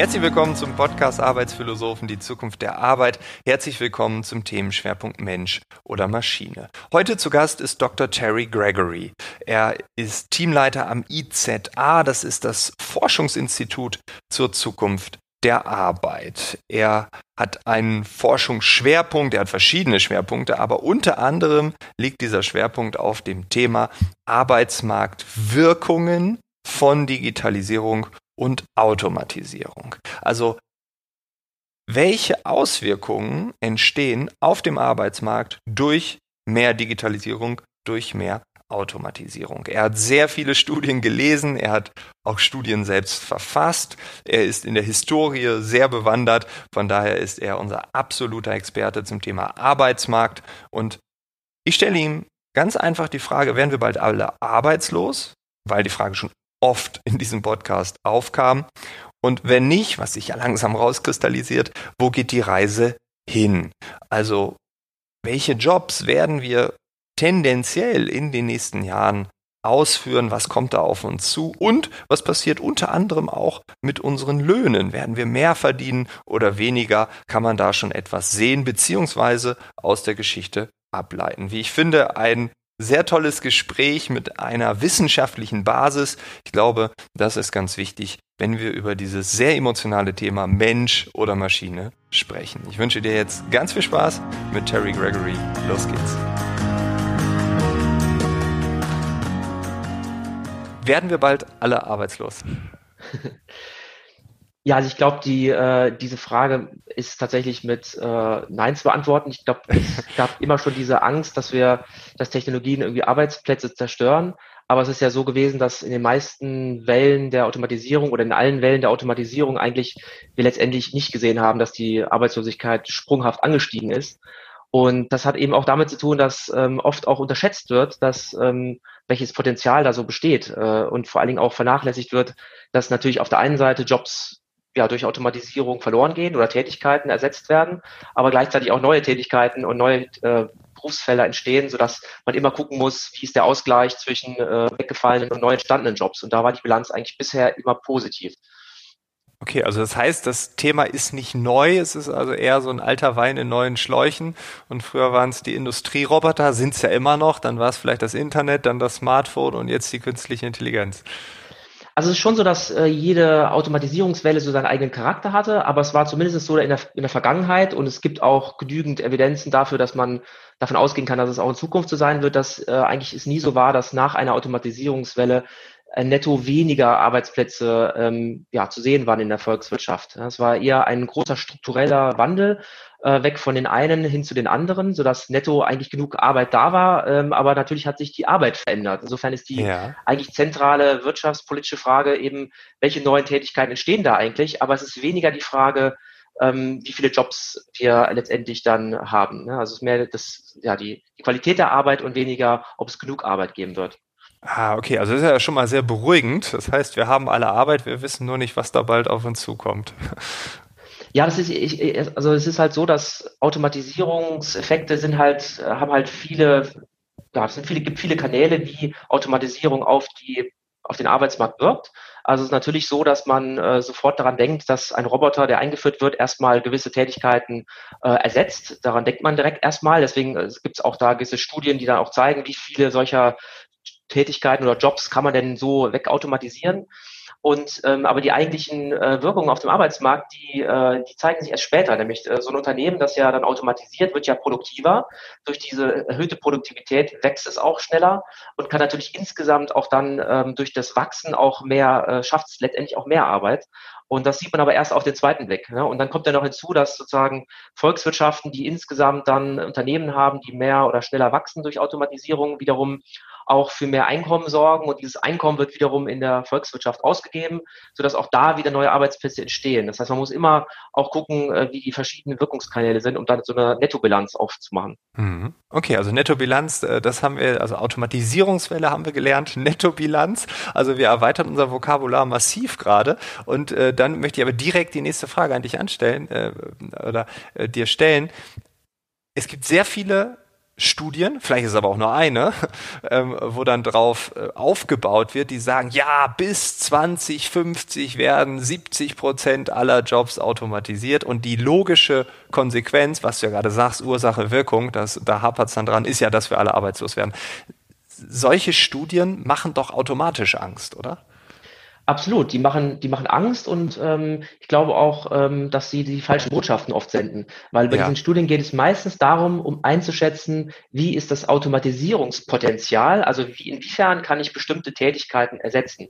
Herzlich willkommen zum Podcast Arbeitsphilosophen, die Zukunft der Arbeit. Herzlich willkommen zum Themenschwerpunkt Mensch oder Maschine. Heute zu Gast ist Dr. Terry Gregory. Er ist Teamleiter am IZA, das ist das Forschungsinstitut zur Zukunft der Arbeit. Er hat einen Forschungsschwerpunkt, er hat verschiedene Schwerpunkte, aber unter anderem liegt dieser Schwerpunkt auf dem Thema Arbeitsmarktwirkungen von Digitalisierung und Automatisierung. Also welche Auswirkungen entstehen auf dem Arbeitsmarkt durch mehr Digitalisierung, durch mehr Automatisierung. Er hat sehr viele Studien gelesen, er hat auch Studien selbst verfasst, er ist in der Historie sehr bewandert, von daher ist er unser absoluter Experte zum Thema Arbeitsmarkt und ich stelle ihm ganz einfach die Frage, werden wir bald alle arbeitslos? Weil die Frage schon oft in diesem Podcast aufkam. Und wenn nicht, was sich ja langsam rauskristallisiert, wo geht die Reise hin? Also, welche Jobs werden wir tendenziell in den nächsten Jahren ausführen, was kommt da auf uns zu und was passiert unter anderem auch mit unseren Löhnen. Werden wir mehr verdienen oder weniger, kann man da schon etwas sehen, beziehungsweise aus der Geschichte ableiten. Wie ich finde, ein sehr tolles Gespräch mit einer wissenschaftlichen Basis. Ich glaube, das ist ganz wichtig, wenn wir über dieses sehr emotionale Thema Mensch oder Maschine sprechen. Ich wünsche dir jetzt ganz viel Spaß mit Terry Gregory. Los geht's. Werden wir bald alle arbeitslos? Ja, also ich glaube, die, äh, diese Frage ist tatsächlich mit äh, Nein zu beantworten. Ich glaube, es gab immer schon diese Angst, dass wir, dass Technologien irgendwie Arbeitsplätze zerstören. Aber es ist ja so gewesen, dass in den meisten Wellen der Automatisierung oder in allen Wellen der Automatisierung eigentlich wir letztendlich nicht gesehen haben, dass die Arbeitslosigkeit sprunghaft angestiegen ist. Und das hat eben auch damit zu tun, dass ähm, oft auch unterschätzt wird, dass ähm, welches Potenzial da so besteht äh, und vor allen Dingen auch vernachlässigt wird, dass natürlich auf der einen Seite Jobs ja, durch Automatisierung verloren gehen oder Tätigkeiten ersetzt werden, aber gleichzeitig auch neue Tätigkeiten und neue äh, Berufsfelder entstehen, sodass man immer gucken muss, wie ist der Ausgleich zwischen äh, weggefallenen und neu entstandenen Jobs. Und da war die Bilanz eigentlich bisher immer positiv. Okay, also das heißt, das Thema ist nicht neu, es ist also eher so ein alter Wein in neuen Schläuchen. Und früher waren es die Industrieroboter, sind es ja immer noch, dann war es vielleicht das Internet, dann das Smartphone und jetzt die künstliche Intelligenz. Also es ist schon so, dass äh, jede Automatisierungswelle so seinen eigenen Charakter hatte, aber es war zumindest so in der, in der Vergangenheit und es gibt auch genügend Evidenzen dafür, dass man davon ausgehen kann, dass es auch in Zukunft so sein wird, dass äh, eigentlich es nie so war, dass nach einer Automatisierungswelle netto weniger Arbeitsplätze ähm, ja, zu sehen waren in der Volkswirtschaft. Es war eher ein großer struktureller Wandel äh, weg von den einen hin zu den anderen, sodass netto eigentlich genug Arbeit da war. Ähm, aber natürlich hat sich die Arbeit verändert. Insofern ist die ja. eigentlich zentrale wirtschaftspolitische Frage eben, welche neuen Tätigkeiten entstehen da eigentlich? Aber es ist weniger die Frage, ähm, wie viele Jobs wir letztendlich dann haben. Ne? Also es ist mehr das, ja, die, die Qualität der Arbeit und weniger, ob es genug Arbeit geben wird. Ah, okay, also das ist ja schon mal sehr beruhigend. Das heißt, wir haben alle Arbeit, wir wissen nur nicht, was da bald auf uns zukommt. Ja, das ist, ich, also es ist halt so, dass Automatisierungseffekte sind halt, haben halt viele, ja, es sind viele, gibt viele Kanäle, wie Automatisierung auf die, auf den Arbeitsmarkt wirkt. Also es ist natürlich so, dass man äh, sofort daran denkt, dass ein Roboter, der eingeführt wird, erstmal gewisse Tätigkeiten äh, ersetzt. Daran denkt man direkt erstmal. Deswegen äh, gibt es auch da gewisse Studien, die dann auch zeigen, wie viele solcher Tätigkeiten oder Jobs kann man denn so wegautomatisieren. Und ähm, aber die eigentlichen äh, Wirkungen auf dem Arbeitsmarkt, die, äh, die zeigen sich erst später. Nämlich äh, so ein Unternehmen, das ja dann automatisiert, wird ja produktiver. Durch diese erhöhte Produktivität wächst es auch schneller und kann natürlich insgesamt auch dann ähm, durch das Wachsen auch mehr, äh, schafft es letztendlich auch mehr Arbeit. Und das sieht man aber erst auf den zweiten Blick. Ne? Und dann kommt ja noch hinzu, dass sozusagen Volkswirtschaften, die insgesamt dann Unternehmen haben, die mehr oder schneller wachsen durch Automatisierung, wiederum auch für mehr Einkommen sorgen und dieses Einkommen wird wiederum in der Volkswirtschaft ausgegeben, sodass auch da wieder neue Arbeitsplätze entstehen. Das heißt, man muss immer auch gucken, äh, wie die verschiedenen Wirkungskanäle sind, um dann so eine Nettobilanz aufzumachen. Mhm. Okay, also Nettobilanz, äh, das haben wir, also Automatisierungswelle haben wir gelernt, Nettobilanz. Also wir erweitern unser Vokabular massiv gerade. Und äh, dann möchte ich aber direkt die nächste Frage an dich anstellen oder dir stellen. Es gibt sehr viele Studien, vielleicht ist es aber auch nur eine, ähm, wo dann drauf äh, aufgebaut wird, die sagen, ja, bis 2050 werden 70 Prozent aller Jobs automatisiert und die logische Konsequenz, was du ja gerade sagst, Ursache, Wirkung, das, da hapert es dann dran, ist ja, dass wir alle arbeitslos werden. Solche Studien machen doch automatisch Angst, oder? Absolut, die machen, die machen Angst und ähm, ich glaube auch, ähm, dass sie die falschen Botschaften oft senden. Weil bei ja. diesen Studien geht es meistens darum, um einzuschätzen, wie ist das Automatisierungspotenzial, also wie, inwiefern kann ich bestimmte Tätigkeiten ersetzen.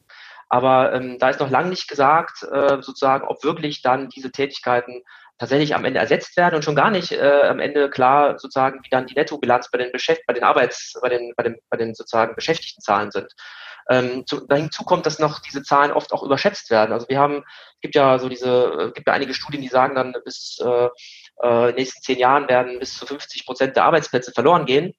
Aber ähm, da ist noch lange nicht gesagt, äh, sozusagen, ob wirklich dann diese Tätigkeiten tatsächlich am Ende ersetzt werden und schon gar nicht äh, am Ende klar sozusagen, wie dann die Nettobilanz bei den Beschäft bei den Arbeits, bei den, bei den, bei den sozusagen Beschäftigtenzahlen sind. Ähm, zu, dahinzu kommt, dass noch diese Zahlen oft auch überschätzt werden. Also wir haben, es gibt ja so diese, es gibt ja einige Studien, die sagen dann, bis äh, äh, nächsten zehn Jahren werden bis zu 50 Prozent der Arbeitsplätze verloren gehen.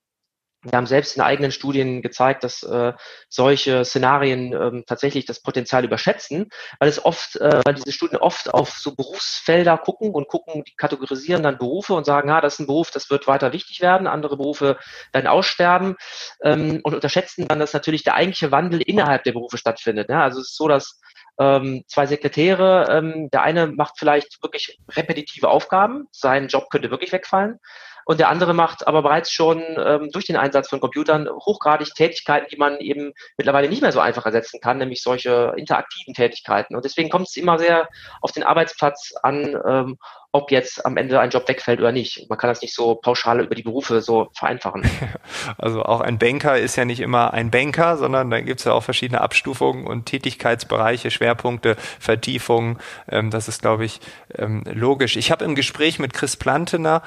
Wir haben selbst in eigenen Studien gezeigt, dass äh, solche Szenarien ähm, tatsächlich das Potenzial überschätzen, weil es oft, äh, weil diese Studien oft auf so Berufsfelder gucken und gucken, die kategorisieren dann Berufe und sagen, ah, das ist ein Beruf, das wird weiter wichtig werden, andere Berufe werden aussterben ähm, und unterschätzen dann, dass natürlich der eigentliche Wandel innerhalb der Berufe stattfindet. Ja? Also es ist so, dass ähm, zwei Sekretäre, ähm, der eine macht vielleicht wirklich repetitive Aufgaben, sein Job könnte wirklich wegfallen und der andere macht aber bereits schon ähm, durch den Einsatz von Computern hochgradig Tätigkeiten, die man eben mittlerweile nicht mehr so einfach ersetzen kann, nämlich solche interaktiven Tätigkeiten. Und deswegen kommt es immer sehr auf den Arbeitsplatz an, ähm, ob jetzt am Ende ein Job wegfällt oder nicht. Man kann das nicht so pauschal über die Berufe so vereinfachen. Also auch ein Banker ist ja nicht immer ein Banker, sondern da gibt es ja auch verschiedene Abstufungen und Tätigkeitsbereiche, Schwerpunkte, Vertiefungen. Ähm, das ist, glaube ich, ähm, logisch. Ich habe im Gespräch mit Chris Plantener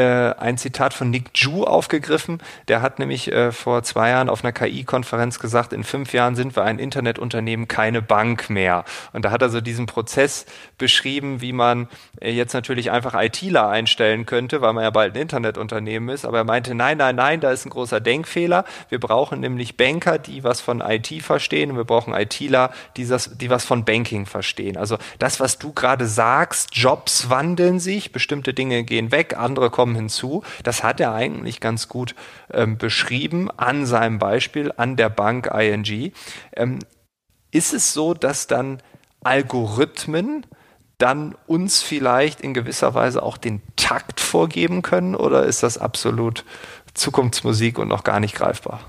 ein Zitat von Nick Ju aufgegriffen. Der hat nämlich äh, vor zwei Jahren auf einer KI-Konferenz gesagt, in fünf Jahren sind wir ein Internetunternehmen, keine Bank mehr. Und da hat er so diesen Prozess beschrieben, wie man äh, jetzt natürlich einfach ITler einstellen könnte, weil man ja bald ein Internetunternehmen ist. Aber er meinte, nein, nein, nein, da ist ein großer Denkfehler. Wir brauchen nämlich Banker, die was von IT verstehen und wir brauchen ITler, die, das, die was von Banking verstehen. Also das, was du gerade sagst, Jobs wandeln sich, bestimmte Dinge gehen weg, andere kommen kommen hinzu. Das hat er eigentlich ganz gut ähm, beschrieben an seinem Beispiel an der Bank ING. Ähm, ist es so, dass dann Algorithmen dann uns vielleicht in gewisser Weise auch den Takt vorgeben können oder ist das absolut Zukunftsmusik und noch gar nicht greifbar?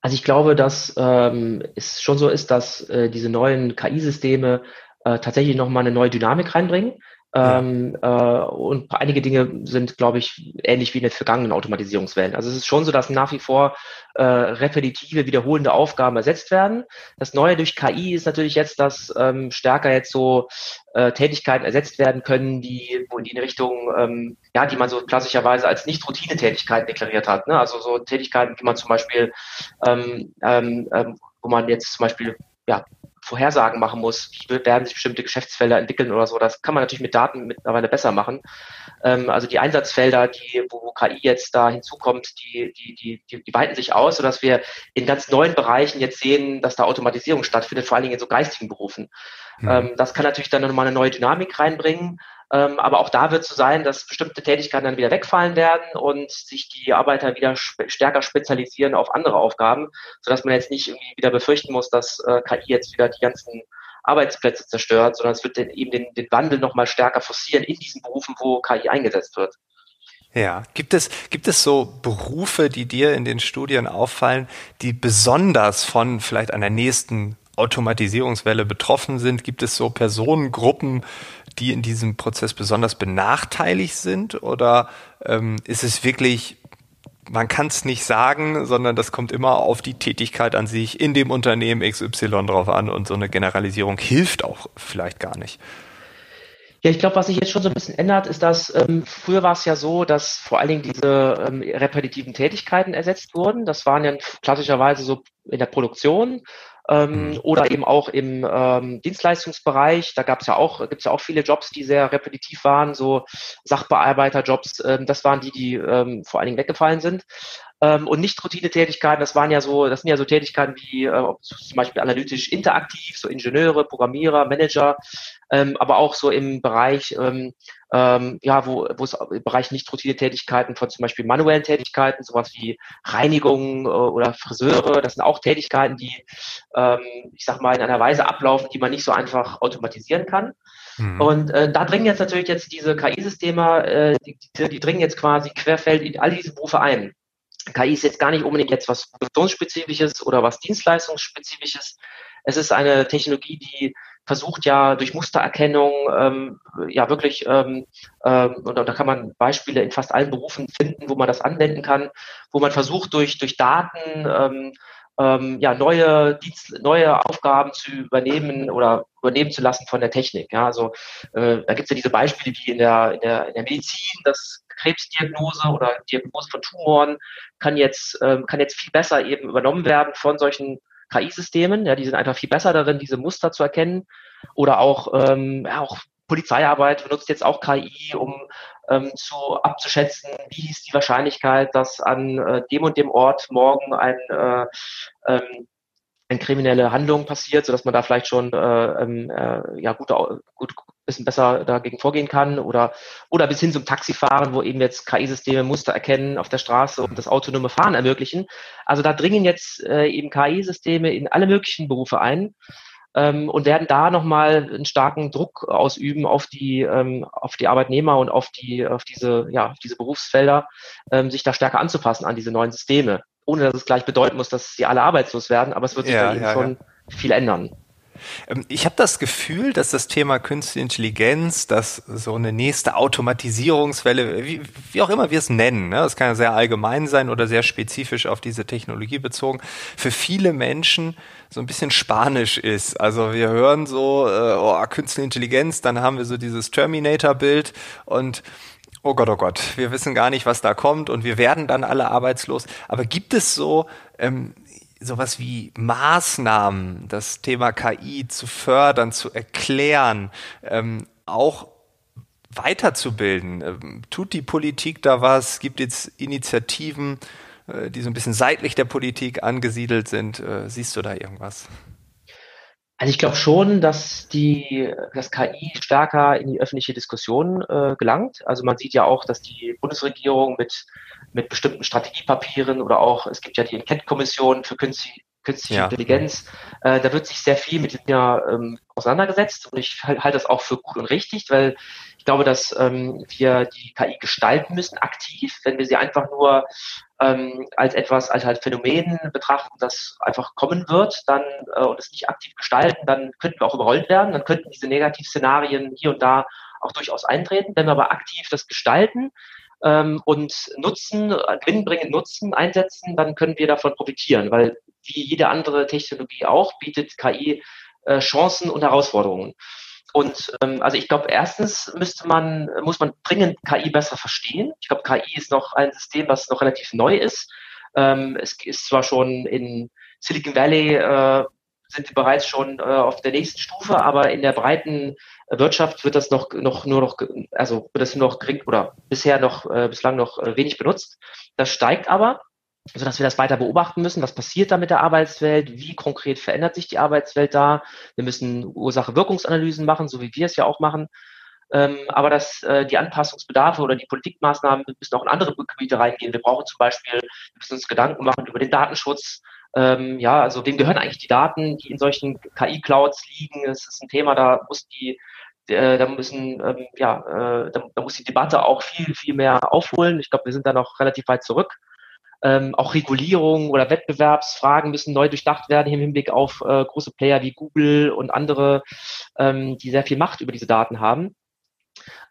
Also ich glaube, dass ähm, es schon so ist, dass äh, diese neuen KI-Systeme äh, tatsächlich nochmal eine neue Dynamik reinbringen. Ähm, äh, und einige Dinge sind, glaube ich, ähnlich wie in den vergangenen Automatisierungswellen. Also es ist schon so, dass nach wie vor äh, repetitive, wiederholende Aufgaben ersetzt werden. Das Neue durch KI ist natürlich jetzt, dass ähm, stärker jetzt so äh, Tätigkeiten ersetzt werden können, die, wo in die Richtung, ähm, ja, die man so klassischerweise als Nicht-Routine-Tätigkeiten deklariert hat. Ne? Also so Tätigkeiten, die man zum Beispiel, ähm, ähm, ähm wo man jetzt zum Beispiel ja, Vorhersagen machen muss, wie werden sich bestimmte Geschäftsfelder entwickeln oder so. Das kann man natürlich mit Daten mittlerweile besser machen. Ähm, also die Einsatzfelder, die, wo, wo KI jetzt da hinzukommt, die, die, die, die, die weiten sich aus, sodass wir in ganz neuen Bereichen jetzt sehen, dass da Automatisierung stattfindet, vor allen Dingen in so geistigen Berufen. Mhm. Ähm, das kann natürlich dann nochmal eine neue Dynamik reinbringen. Ähm, aber auch da wird es so sein, dass bestimmte Tätigkeiten dann wieder wegfallen werden und sich die Arbeiter wieder stärker spezialisieren auf andere Aufgaben, sodass man jetzt nicht irgendwie wieder befürchten muss, dass äh, KI jetzt wieder die ganzen Arbeitsplätze zerstört, sondern es wird den, eben den, den Wandel nochmal stärker forcieren in diesen Berufen, wo KI eingesetzt wird. Ja, gibt es, gibt es so Berufe, die dir in den Studien auffallen, die besonders von vielleicht einer nächsten Automatisierungswelle betroffen sind? Gibt es so Personengruppen, die in diesem Prozess besonders benachteiligt sind? Oder ähm, ist es wirklich, man kann es nicht sagen, sondern das kommt immer auf die Tätigkeit an sich in dem Unternehmen XY drauf an und so eine Generalisierung hilft auch vielleicht gar nicht. Ja, ich glaube, was sich jetzt schon so ein bisschen ändert, ist, dass ähm, früher war es ja so, dass vor allen Dingen diese ähm, repetitiven Tätigkeiten ersetzt wurden. Das waren ja klassischerweise so in der Produktion ähm, mhm. oder eben auch im ähm, Dienstleistungsbereich. Da gab es ja auch, gibt es ja auch viele Jobs, die sehr repetitiv waren, so Sachbearbeiterjobs. Ähm, das waren die, die ähm, vor allen Dingen weggefallen sind. Ähm, und nicht Routinetätigkeiten, das waren ja so, das sind ja so Tätigkeiten wie äh, zum Beispiel analytisch interaktiv, so Ingenieure, Programmierer, Manager, ähm, aber auch so im Bereich, ähm, ähm, ja, wo, wo es im Bereich nicht Routinetätigkeiten von zum Beispiel manuellen Tätigkeiten, sowas wie Reinigung äh, oder Friseure, das sind auch Tätigkeiten, die, ähm, ich sag mal, in einer Weise ablaufen, die man nicht so einfach automatisieren kann. Mhm. Und äh, da dringen jetzt natürlich jetzt diese KI-Systeme, äh, die, die, die dringen jetzt quasi querfeld in all diese Berufe ein. KI ist jetzt gar nicht unbedingt jetzt was Produktionsspezifisches oder was Dienstleistungsspezifisches. Es ist eine Technologie, die versucht ja durch Mustererkennung ähm, ja wirklich ähm, ähm, und da kann man Beispiele in fast allen Berufen finden, wo man das anwenden kann, wo man versucht durch durch Daten ähm, ähm, ja, neue, Dienst, neue Aufgaben zu übernehmen oder übernehmen zu lassen von der Technik. Ja, also äh, da gibt es ja diese Beispiele wie in der, in der, in der Medizin, das Krebsdiagnose oder Diagnose von Tumoren kann jetzt, ähm, kann jetzt viel besser eben übernommen werden von solchen KI-Systemen. Ja, die sind einfach viel besser darin, diese Muster zu erkennen. Oder auch, ähm, ja, auch Polizeiarbeit benutzt jetzt auch KI, um ähm, zu abzuschätzen, wie ist die Wahrscheinlichkeit, dass an äh, dem und dem Ort morgen ein äh, ähm, eine kriminelle Handlung passiert, sodass man da vielleicht schon äh, ähm, äh, ja gut, gut bisschen besser dagegen vorgehen kann oder oder bis hin zum Taxifahren, wo eben jetzt KI-Systeme Muster erkennen auf der Straße und das autonome Fahren ermöglichen. Also da dringen jetzt äh, eben KI-Systeme in alle möglichen Berufe ein ähm, und werden da nochmal einen starken Druck ausüben auf die, ähm, auf die Arbeitnehmer und auf die, auf diese, ja, auf diese Berufsfelder, ähm, sich da stärker anzupassen an diese neuen Systeme. Ohne dass es gleich bedeuten muss, dass sie alle arbeitslos werden, aber es wird sich ja, da eben ja, schon ja. viel ändern. Ähm, ich habe das Gefühl, dass das Thema Künstliche Intelligenz, dass so eine nächste Automatisierungswelle, wie, wie auch immer wir es nennen, ne, das kann ja sehr allgemein sein oder sehr spezifisch auf diese Technologie bezogen, für viele Menschen so ein bisschen spanisch ist. Also wir hören so, äh, oh, Künstliche Intelligenz, dann haben wir so dieses Terminator-Bild und oh Gott, oh Gott, wir wissen gar nicht, was da kommt und wir werden dann alle arbeitslos. Aber gibt es so ähm, sowas wie Maßnahmen, das Thema KI zu fördern, zu erklären, ähm, auch weiterzubilden? Ähm, tut die Politik da was? Gibt es Initiativen, äh, die so ein bisschen seitlich der Politik angesiedelt sind? Äh, siehst du da irgendwas? Also ich glaube schon, dass die, das KI stärker in die öffentliche Diskussion äh, gelangt. Also man sieht ja auch, dass die Bundesregierung mit mit bestimmten Strategiepapieren oder auch, es gibt ja die Enquete-Kommission für künstliche, künstliche ja. Intelligenz, äh, da wird sich sehr viel mit dem Thema ähm, auseinandergesetzt und ich halte das auch für gut und richtig, weil ich glaube, dass ähm, wir die KI gestalten müssen, aktiv, wenn wir sie einfach nur ähm, als etwas, als halt Phänomen betrachten, das einfach kommen wird, dann äh, und es nicht aktiv gestalten, dann könnten wir auch überrollt werden, dann könnten diese Negativszenarien hier und da auch durchaus eintreten. Wenn wir aber aktiv das gestalten, ähm, und Nutzen, äh, gewinnbringend Nutzen einsetzen, dann können wir davon profitieren, weil wie jede andere Technologie auch bietet KI äh, Chancen und Herausforderungen. Und ähm, also ich glaube, erstens müsste man, muss man dringend KI besser verstehen. Ich glaube, KI ist noch ein System, was noch relativ neu ist. Ähm, es ist zwar schon in Silicon Valley äh, sind wir bereits schon äh, auf der nächsten Stufe, aber in der breiten Wirtschaft wird das noch, noch nur noch, also wird das nur noch gering oder bisher noch, äh, bislang noch äh, wenig benutzt. Das steigt aber, sodass wir das weiter beobachten müssen. Was passiert da mit der Arbeitswelt? Wie konkret verändert sich die Arbeitswelt da? Wir müssen Ursache-Wirkungsanalysen machen, so wie wir es ja auch machen. Ähm, aber dass äh, die Anpassungsbedarfe oder die Politikmaßnahmen müssen auch in andere Gebiete reingehen. Wir brauchen zum Beispiel, wir müssen uns Gedanken machen über den Datenschutz, ähm, ja, also wem gehören eigentlich die Daten, die in solchen KI-Clouds liegen? Es ist ein Thema, da muss die, äh, da müssen, ähm, ja, äh, da, da, muss die Debatte auch viel, viel mehr aufholen. Ich glaube, wir sind da noch relativ weit zurück. Ähm, auch Regulierung oder Wettbewerbsfragen müssen neu durchdacht werden im Hinblick auf äh, große Player wie Google und andere, ähm, die sehr viel Macht über diese Daten haben.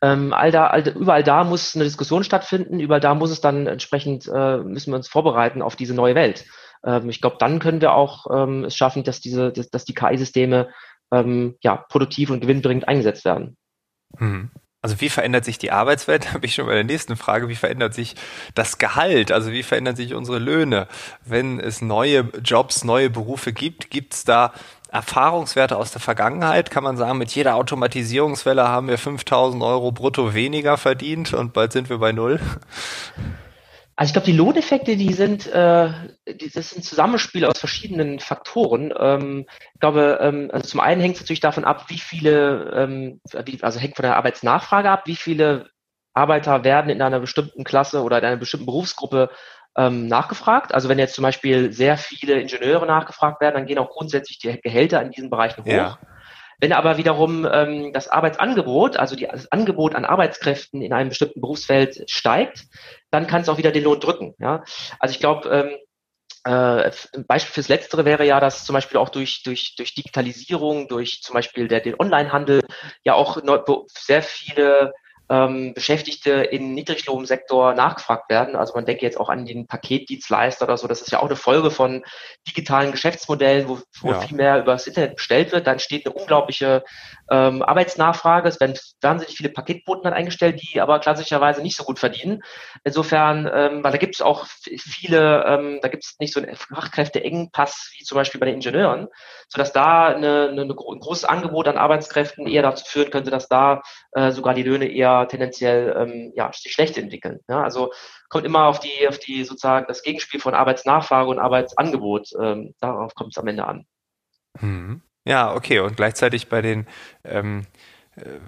Ähm, all da, all, überall da muss eine Diskussion stattfinden, überall da muss es dann entsprechend, äh, müssen wir uns vorbereiten auf diese neue Welt. Ähm, ich glaube, dann können wir auch ähm, es schaffen, dass diese, dass, dass die KI-Systeme ähm, ja, produktiv und gewinnbringend eingesetzt werden. Mhm. Also wie verändert sich die Arbeitswelt? Da bin ich schon bei der nächsten Frage. Wie verändert sich das Gehalt? Also wie verändern sich unsere Löhne? Wenn es neue Jobs, neue Berufe gibt, gibt es da Erfahrungswerte aus der Vergangenheit? Kann man sagen, mit jeder Automatisierungswelle haben wir 5000 Euro brutto weniger verdient und bald sind wir bei Null? Also ich glaube, die Lohneffekte, die sind, äh, die, das ist ein Zusammenspiel aus verschiedenen Faktoren. Ähm, ich glaube, ähm, also zum einen hängt es natürlich davon ab, wie viele, ähm, wie, also hängt von der Arbeitsnachfrage ab, wie viele Arbeiter werden in einer bestimmten Klasse oder in einer bestimmten Berufsgruppe ähm, nachgefragt. Also wenn jetzt zum Beispiel sehr viele Ingenieure nachgefragt werden, dann gehen auch grundsätzlich die Gehälter in diesen Bereichen hoch. Ja. Wenn aber wiederum ähm, das Arbeitsangebot, also die, das Angebot an Arbeitskräften in einem bestimmten Berufsfeld steigt, dann kann es auch wieder den Lohn drücken. Ja? Also ich glaube, ähm, äh, ein Beispiel fürs Letztere wäre ja, dass zum Beispiel auch durch, durch, durch Digitalisierung, durch zum Beispiel der, den Onlinehandel ja auch sehr viele ähm, Beschäftigte im Niedriglohnsektor nachgefragt werden. Also man denke jetzt auch an den Paketdienstleister oder so. Das ist ja auch eine Folge von digitalen Geschäftsmodellen, wo, wo ja. viel mehr über das Internet bestellt wird. Dann steht eine unglaubliche ähm, Arbeitsnachfrage. Es werden wahnsinnig viele Paketboten dann eingestellt, die aber klassischerweise nicht so gut verdienen. Insofern, ähm, weil da gibt es auch viele, ähm, da gibt es nicht so einen Fachkräfteengpass wie zum Beispiel bei den Ingenieuren, sodass da eine, eine, ein großes Angebot an Arbeitskräften eher dazu führen könnte, dass da äh, sogar die Löhne eher tendenziell ähm, ja, sich schlecht entwickeln. Ja, also kommt immer auf die, auf die sozusagen das Gegenspiel von Arbeitsnachfrage und Arbeitsangebot. Ähm, darauf kommt es am Ende an. Hm. Ja, okay. Und gleichzeitig bei den ähm, äh,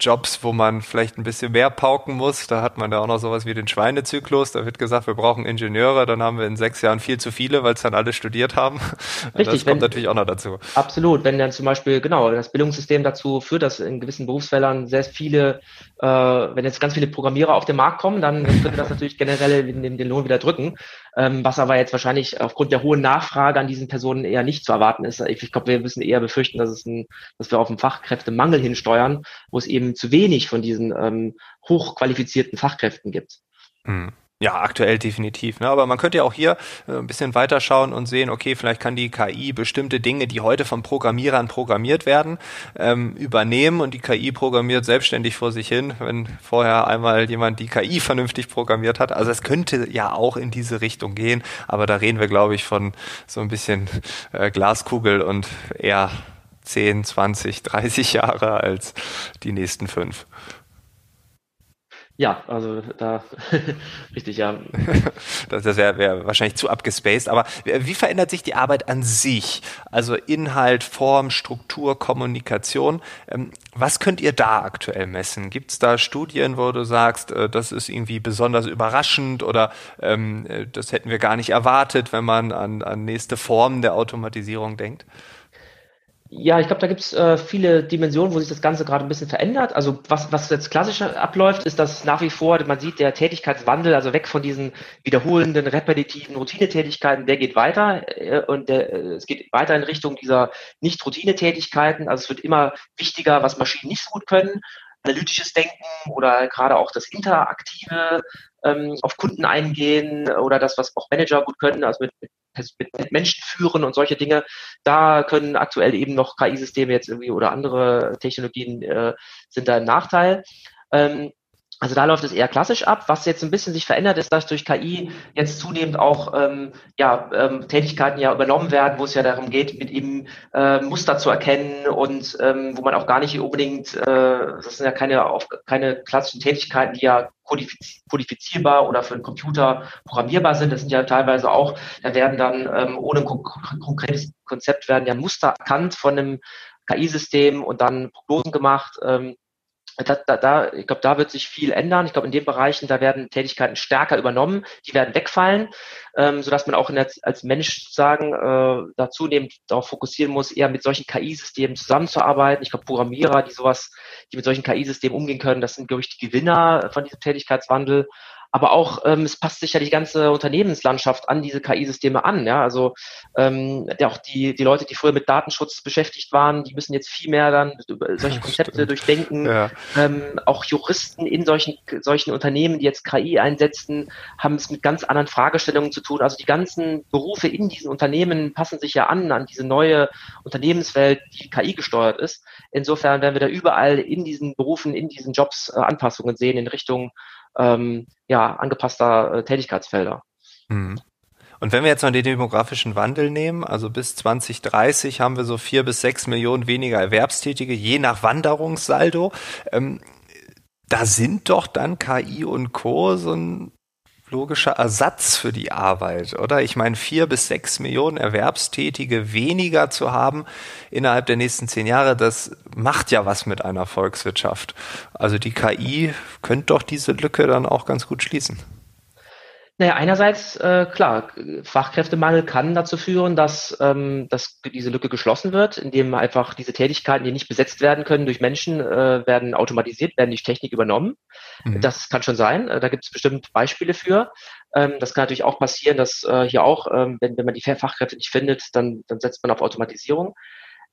Jobs, wo man vielleicht ein bisschen mehr pauken muss. Da hat man da auch noch sowas wie den Schweinezyklus. Da wird gesagt, wir brauchen Ingenieure. Dann haben wir in sechs Jahren viel zu viele, weil es dann alle studiert haben. Richtig, das kommt wenn, natürlich auch noch dazu. Absolut. Wenn dann zum Beispiel, genau, das Bildungssystem dazu führt, dass in gewissen Berufsfeldern sehr viele, äh, wenn jetzt ganz viele Programmierer auf den Markt kommen, dann könnte das natürlich generell den, den Lohn wieder drücken. Ähm, was aber jetzt wahrscheinlich aufgrund der hohen Nachfrage an diesen Personen eher nicht zu erwarten ist. Ich glaube, wir müssen eher befürchten, dass es ein, dass wir auf einen Fachkräftemangel hinsteuern, wo es eben zu wenig von diesen ähm, hochqualifizierten Fachkräften gibt. Hm. Ja, aktuell definitiv. Ne? Aber man könnte ja auch hier äh, ein bisschen weiterschauen und sehen, okay, vielleicht kann die KI bestimmte Dinge, die heute von Programmierern programmiert werden, ähm, übernehmen und die KI programmiert selbstständig vor sich hin, wenn vorher einmal jemand die KI vernünftig programmiert hat. Also es könnte ja auch in diese Richtung gehen, aber da reden wir, glaube ich, von so ein bisschen äh, Glaskugel und eher 10, 20, 30 Jahre als die nächsten fünf. Ja, also da richtig, ja. das wäre wär wahrscheinlich zu abgespaced, aber wie verändert sich die Arbeit an sich? Also Inhalt, Form, Struktur, Kommunikation. Ähm, was könnt ihr da aktuell messen? Gibt es da Studien, wo du sagst, äh, das ist irgendwie besonders überraschend oder ähm, äh, das hätten wir gar nicht erwartet, wenn man an, an nächste Formen der Automatisierung denkt? Ja, ich glaube, da gibt es äh, viele Dimensionen, wo sich das Ganze gerade ein bisschen verändert. Also was, was jetzt klassisch abläuft, ist, dass nach wie vor, man sieht, der Tätigkeitswandel, also weg von diesen wiederholenden, repetitiven Routinetätigkeiten, der geht weiter äh, und der, äh, es geht weiter in Richtung dieser Nicht-Routinetätigkeiten. Also es wird immer wichtiger, was Maschinen nicht so gut können. Analytisches Denken oder gerade auch das Interaktive ähm, auf Kunden eingehen oder das, was auch Manager gut können, also mit, mit mit Menschen führen und solche Dinge, da können aktuell eben noch KI-Systeme jetzt irgendwie oder andere Technologien äh, sind da ein Nachteil. Ähm, also da läuft es eher klassisch ab. Was jetzt ein bisschen sich verändert, ist, dass durch KI jetzt zunehmend auch ähm, ja, ähm, Tätigkeiten ja übernommen werden, wo es ja darum geht, mit eben äh, Muster zu erkennen und ähm, wo man auch gar nicht unbedingt, äh, das sind ja keine, auf, keine klassischen Tätigkeiten, die ja kodifiz kodifizierbar oder für einen Computer programmierbar sind. Das sind ja teilweise auch, da werden dann ähm, ohne ein konkretes Konzept werden ja Muster erkannt von einem KI-System und dann Prognosen gemacht. Ähm, da, da, da, ich glaube, da wird sich viel ändern. Ich glaube, in den Bereichen, da werden Tätigkeiten stärker übernommen, die werden wegfallen, ähm, sodass man auch der, als Mensch sagen, äh, da zunehmend darauf fokussieren muss, eher mit solchen KI-Systemen zusammenzuarbeiten. Ich glaube, Programmierer, die sowas, die mit solchen KI-Systemen umgehen können, das sind, glaube ich, die Gewinner von diesem Tätigkeitswandel aber auch ähm, es passt sich ja die ganze Unternehmenslandschaft an diese KI-Systeme an. Ja, also ähm, ja, auch die die Leute, die früher mit Datenschutz beschäftigt waren, die müssen jetzt viel mehr dann solche Konzepte Stimmt. durchdenken. Ja. Ähm, auch Juristen in solchen solchen Unternehmen, die jetzt KI einsetzen, haben es mit ganz anderen Fragestellungen zu tun. Also die ganzen Berufe in diesen Unternehmen passen sich ja an an diese neue Unternehmenswelt, die KI gesteuert ist. Insofern werden wir da überall in diesen Berufen, in diesen Jobs äh, Anpassungen sehen in Richtung ähm, ja, angepasster äh, Tätigkeitsfelder. Mhm. Und wenn wir jetzt mal den demografischen Wandel nehmen, also bis 2030 haben wir so vier bis sechs Millionen weniger Erwerbstätige, je nach Wanderungssaldo. Ähm, da sind doch dann KI und Co. so ein logischer Ersatz für die Arbeit, oder? Ich meine, vier bis sechs Millionen Erwerbstätige weniger zu haben innerhalb der nächsten zehn Jahre, das macht ja was mit einer Volkswirtschaft. Also die KI könnte doch diese Lücke dann auch ganz gut schließen. Naja, einerseits, äh, klar, Fachkräftemangel kann dazu führen, dass, ähm, dass diese Lücke geschlossen wird, indem einfach diese Tätigkeiten, die nicht besetzt werden können durch Menschen, äh, werden automatisiert, werden durch Technik übernommen. Mhm. Das kann schon sein. Äh, da gibt es bestimmt Beispiele für. Ähm, das kann natürlich auch passieren, dass äh, hier auch, ähm, wenn, wenn man die Fachkräfte nicht findet, dann, dann setzt man auf Automatisierung.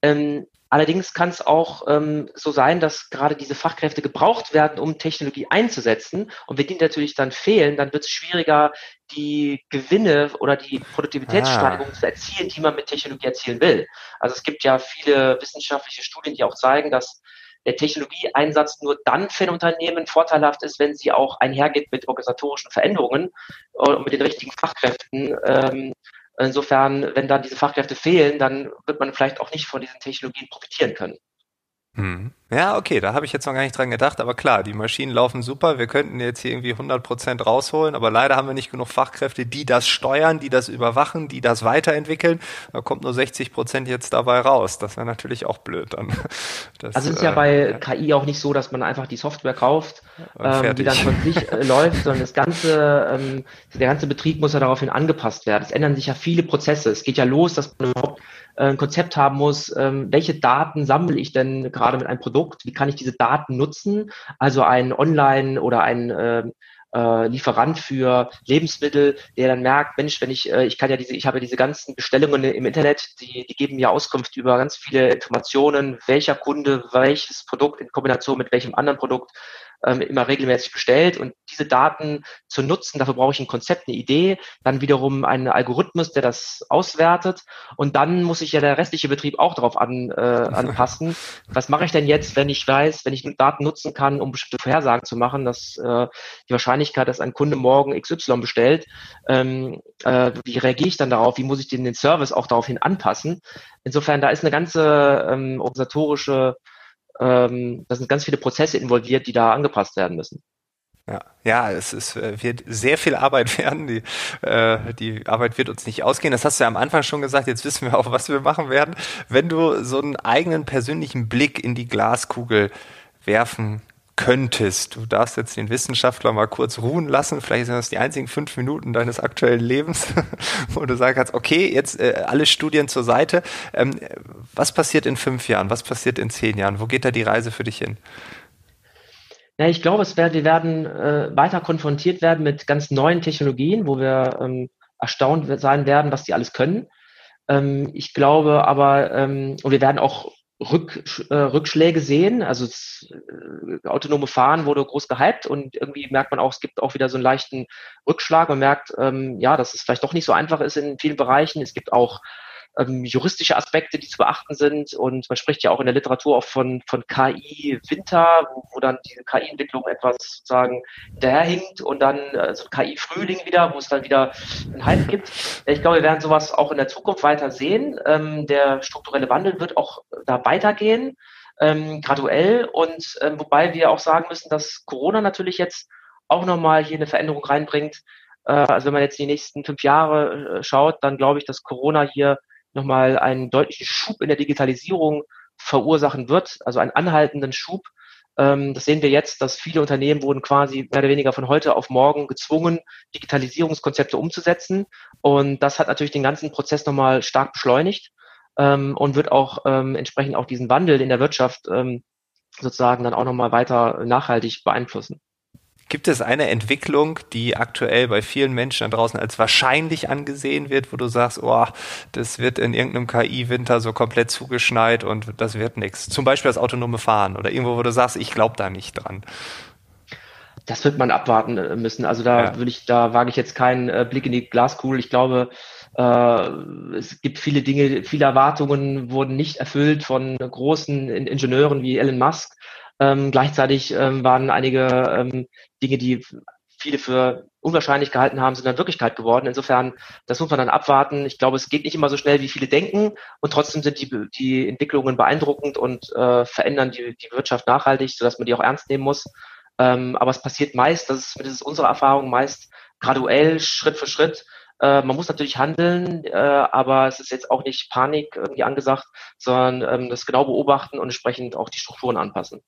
Ähm, allerdings kann es auch ähm, so sein, dass gerade diese Fachkräfte gebraucht werden, um Technologie einzusetzen. Und wenn die natürlich dann fehlen, dann wird es schwieriger, die Gewinne oder die Produktivitätssteigerung ah. zu erzielen, die man mit Technologie erzielen will. Also es gibt ja viele wissenschaftliche Studien, die auch zeigen, dass der Technologieeinsatz nur dann für ein Unternehmen vorteilhaft ist, wenn sie auch einhergeht mit organisatorischen Veränderungen und mit den richtigen Fachkräften. Ähm, Insofern, wenn dann diese Fachkräfte fehlen, dann wird man vielleicht auch nicht von diesen Technologien profitieren können. Hm. Ja, okay, da habe ich jetzt noch gar nicht dran gedacht, aber klar, die Maschinen laufen super, wir könnten jetzt hier irgendwie 100 Prozent rausholen, aber leider haben wir nicht genug Fachkräfte, die das steuern, die das überwachen, die das weiterentwickeln. Da kommt nur 60 Prozent jetzt dabei raus. Das wäre natürlich auch blöd dann. Das, also es ist ja bei äh, KI auch nicht so, dass man einfach die Software kauft, ähm, die dann von sich äh, läuft, sondern das ganze, ähm, der ganze Betrieb muss ja daraufhin angepasst werden. Es ändern sich ja viele Prozesse. Es geht ja los, dass man überhaupt äh, ein Konzept haben muss, ähm, welche Daten sammle ich denn gerade mit einem Produkt, wie kann ich diese Daten nutzen, also ein Online oder ein äh, äh, Lieferant für Lebensmittel, der dann merkt, Mensch, wenn ich, äh, ich kann ja diese, ich habe ja diese ganzen Bestellungen im Internet, die, die geben mir Auskunft über ganz viele Informationen, welcher Kunde welches Produkt in Kombination mit welchem anderen Produkt ähm, immer regelmäßig bestellt und diese Daten zu nutzen, dafür brauche ich ein Konzept, eine Idee, dann wiederum einen Algorithmus, der das auswertet und dann muss sich ja der restliche Betrieb auch darauf an, äh, anpassen. Was mache ich denn jetzt, wenn ich weiß, wenn ich Daten nutzen kann, um bestimmte Vorhersagen zu machen, dass äh, die Wahrscheinlichkeit, dass ein Kunde morgen XY bestellt, ähm, äh, wie reagiere ich dann darauf, wie muss ich den, den Service auch daraufhin anpassen? Insofern, da ist eine ganze ähm, organisatorische ähm, da sind ganz viele Prozesse involviert, die da angepasst werden müssen. Ja, ja, es ist, äh, wird sehr viel Arbeit werden. Die, äh, die Arbeit wird uns nicht ausgehen. Das hast du ja am Anfang schon gesagt. Jetzt wissen wir auch, was wir machen werden. Wenn du so einen eigenen persönlichen Blick in die Glaskugel werfen könntest. Du darfst jetzt den Wissenschaftler mal kurz ruhen lassen. Vielleicht sind das die einzigen fünf Minuten deines aktuellen Lebens, wo du sagen kannst, okay, jetzt äh, alle Studien zur Seite. Ähm, was passiert in fünf Jahren? Was passiert in zehn Jahren? Wo geht da die Reise für dich hin? Ja, ich glaube, es wär, wir werden äh, weiter konfrontiert werden mit ganz neuen Technologien, wo wir ähm, erstaunt sein werden, was die alles können. Ähm, ich glaube aber, ähm, und wir werden auch Rück, äh, Rückschläge sehen. Also das äh, autonome Fahren wurde groß gehypt und irgendwie merkt man auch, es gibt auch wieder so einen leichten Rückschlag. Man merkt, ähm, ja, dass es vielleicht doch nicht so einfach ist in vielen Bereichen. Es gibt auch ähm, juristische Aspekte, die zu beachten sind. Und man spricht ja auch in der Literatur oft von, von KI-Winter, wo, wo, dann diese KI-Entwicklung etwas sozusagen daherhinkt und dann also KI-Frühling wieder, wo es dann wieder einen Hype gibt. Ich glaube, wir werden sowas auch in der Zukunft weiter sehen. Ähm, der strukturelle Wandel wird auch da weitergehen. Ähm, graduell und ähm, wobei wir auch sagen müssen, dass Corona natürlich jetzt auch nochmal hier eine Veränderung reinbringt. Äh, also wenn man jetzt die nächsten fünf Jahre äh, schaut, dann glaube ich, dass Corona hier nochmal einen deutlichen Schub in der Digitalisierung verursachen wird, also einen anhaltenden Schub. Ähm, das sehen wir jetzt, dass viele Unternehmen wurden quasi mehr oder weniger von heute auf morgen gezwungen, Digitalisierungskonzepte umzusetzen. Und das hat natürlich den ganzen Prozess nochmal stark beschleunigt ähm, und wird auch ähm, entsprechend auch diesen Wandel in der Wirtschaft sozusagen dann auch nochmal weiter nachhaltig beeinflussen. Gibt es eine Entwicklung, die aktuell bei vielen Menschen da draußen als wahrscheinlich angesehen wird, wo du sagst, oh, das wird in irgendeinem KI-Winter so komplett zugeschneit und das wird nichts? Zum Beispiel das autonome Fahren oder irgendwo, wo du sagst, ich glaube da nicht dran. Das wird man abwarten äh, müssen. Also da ja. würde ich, da wage ich jetzt keinen äh, Blick in die Glaskugel. Ich glaube, äh, es gibt viele Dinge, viele Erwartungen wurden nicht erfüllt von großen Ingenieuren wie Elon Musk. Ähm, gleichzeitig ähm, waren einige ähm, Dinge, die viele für unwahrscheinlich gehalten haben, sind dann Wirklichkeit geworden. Insofern, das muss man dann abwarten. Ich glaube, es geht nicht immer so schnell, wie viele denken. Und trotzdem sind die, die Entwicklungen beeindruckend und äh, verändern die, die Wirtschaft nachhaltig, sodass man die auch ernst nehmen muss. Ähm, aber es passiert meist, das ist, das ist unsere Erfahrung, meist graduell, Schritt für Schritt. Äh, man muss natürlich handeln, äh, aber es ist jetzt auch nicht Panik irgendwie angesagt, sondern ähm, das genau beobachten und entsprechend auch die Strukturen anpassen.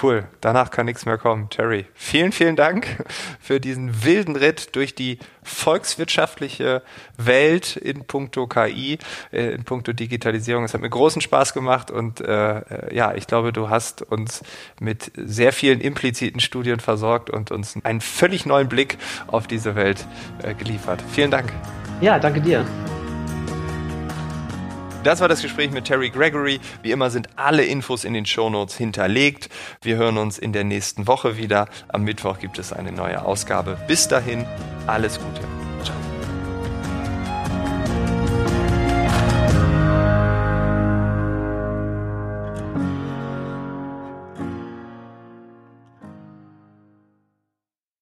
Cool, danach kann nichts mehr kommen. Terry, vielen, vielen Dank für diesen wilden Ritt durch die volkswirtschaftliche Welt in puncto KI, äh, in puncto Digitalisierung. Es hat mir großen Spaß gemacht und äh, äh, ja, ich glaube, du hast uns mit sehr vielen impliziten Studien versorgt und uns einen völlig neuen Blick auf diese Welt äh, geliefert. Vielen Dank. Ja, danke dir. Das war das Gespräch mit Terry Gregory. Wie immer sind alle Infos in den Shownotes hinterlegt. Wir hören uns in der nächsten Woche wieder. Am Mittwoch gibt es eine neue Ausgabe. Bis dahin, alles Gute.